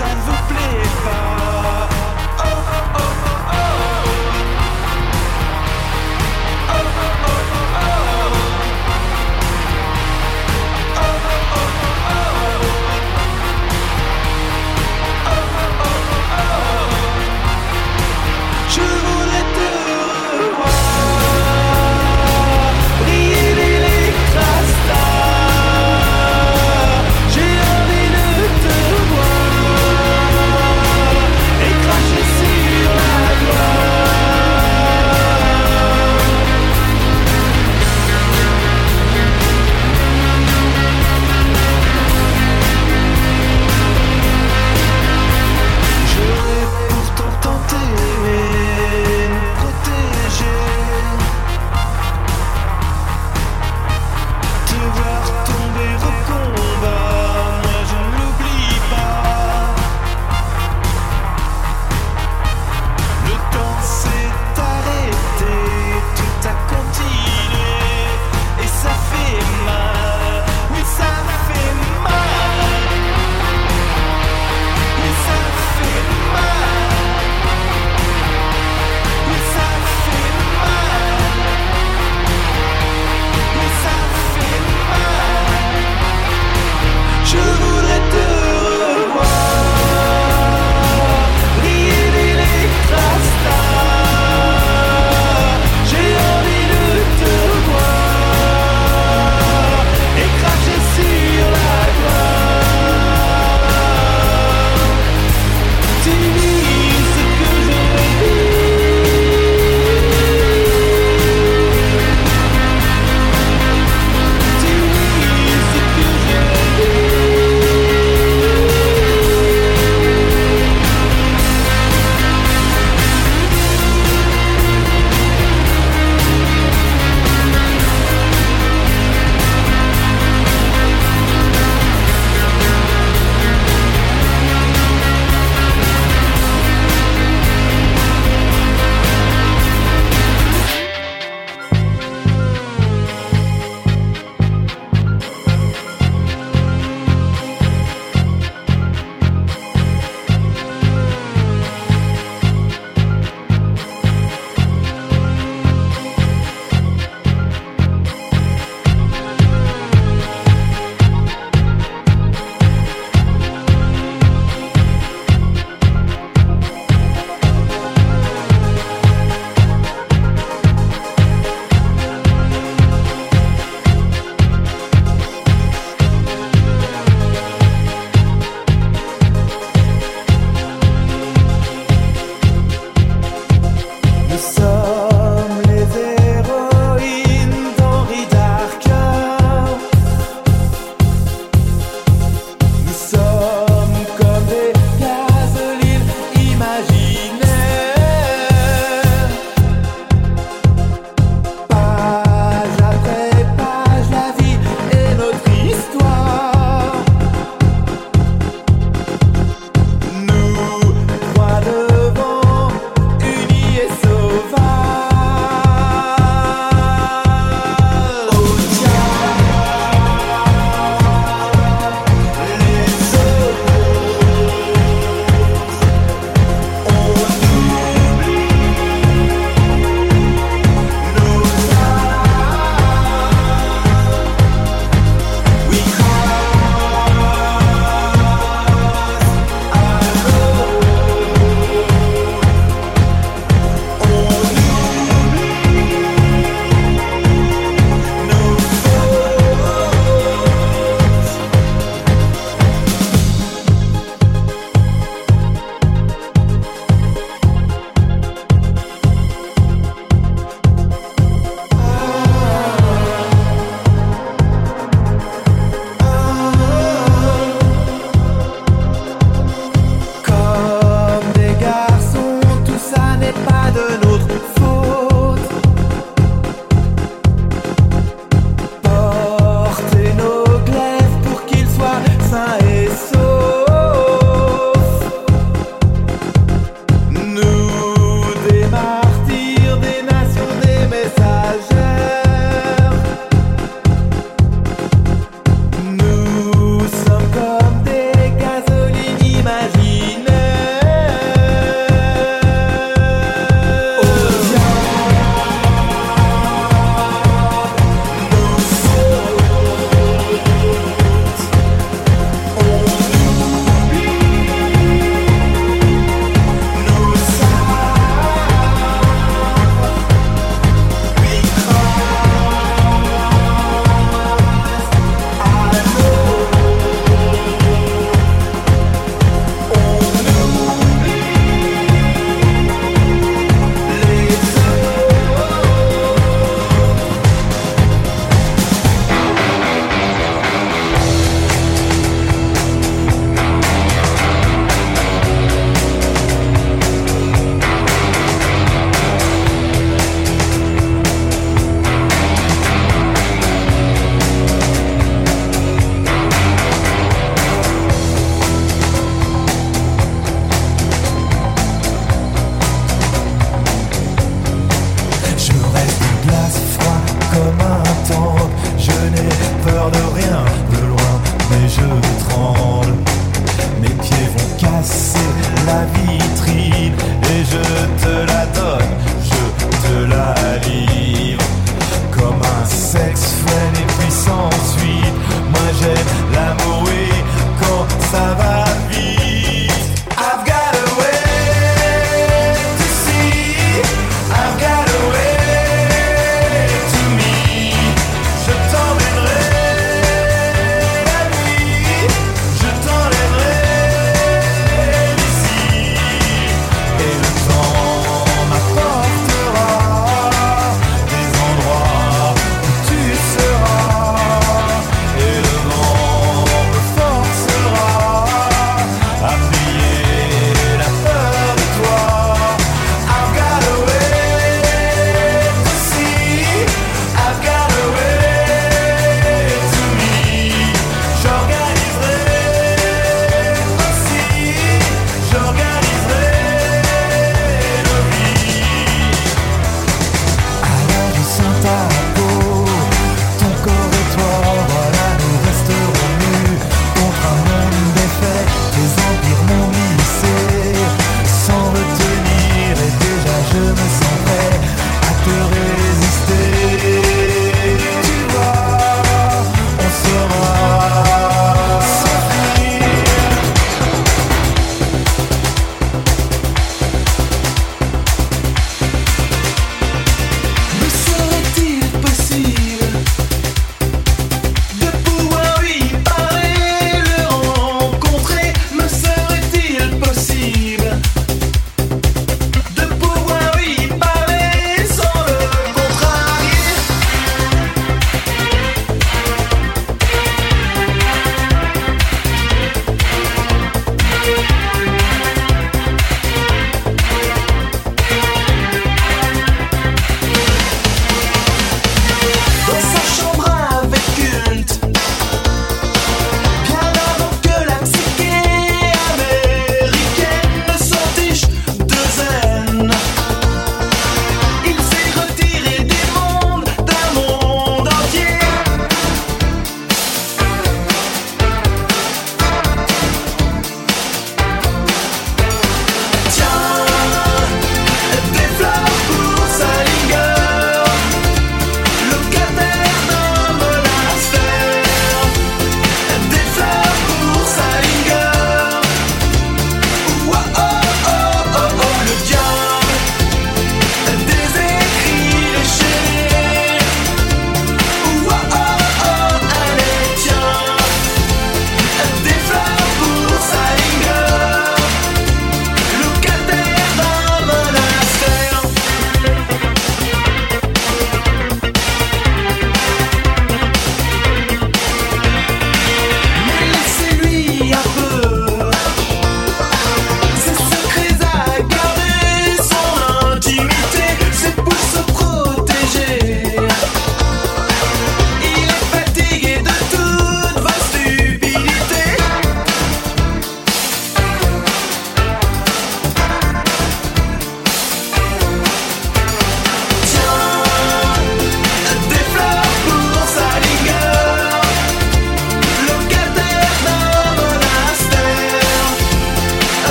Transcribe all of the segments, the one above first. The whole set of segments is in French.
seven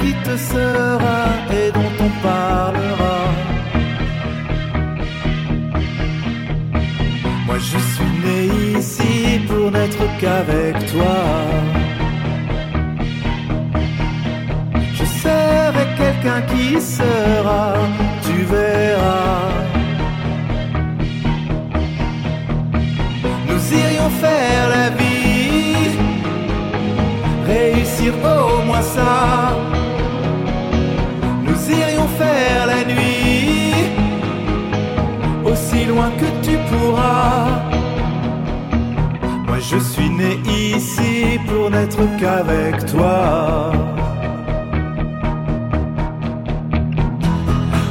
qui te sera et dont on parlera. Moi je suis né ici pour n'être qu'avec toi. Je serai quelqu'un qui sera, tu verras. Nous irions faire la vie réussir au moins ça nuit aussi loin que tu pourras. Moi je suis né ici pour n'être qu'avec toi.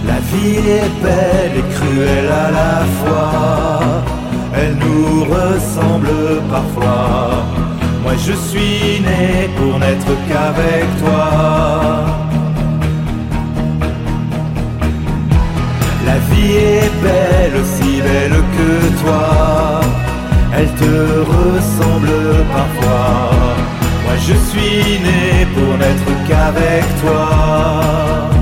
La vie est belle et cruelle à la fois. Elle nous ressemble parfois. Moi je suis né pour n'être qu'avec toi. La vie est belle, aussi belle que toi. Elle te ressemble parfois. Moi je suis né pour n'être qu'avec toi.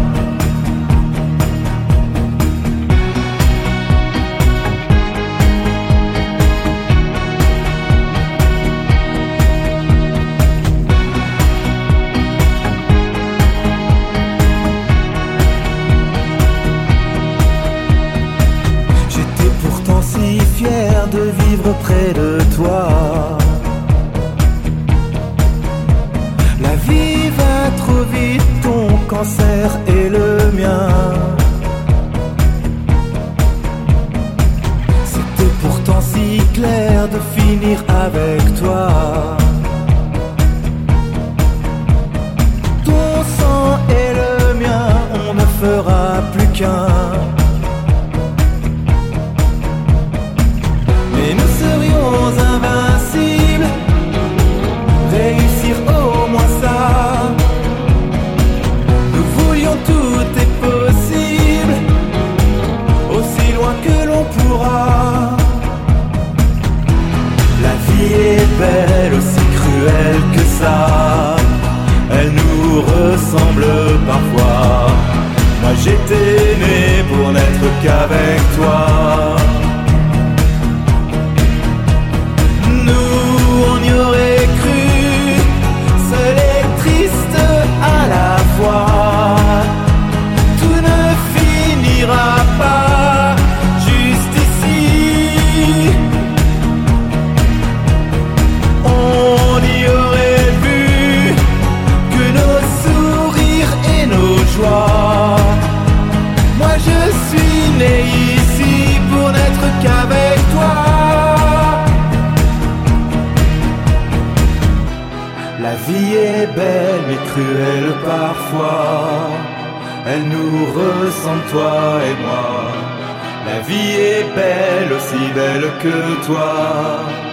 De finir avec toi. Parfois. Moi j'étais né pour n'être qu'avec toi. Est belle mais cruelle parfois. Elle nous ressemble toi et moi. La vie est belle aussi belle que toi.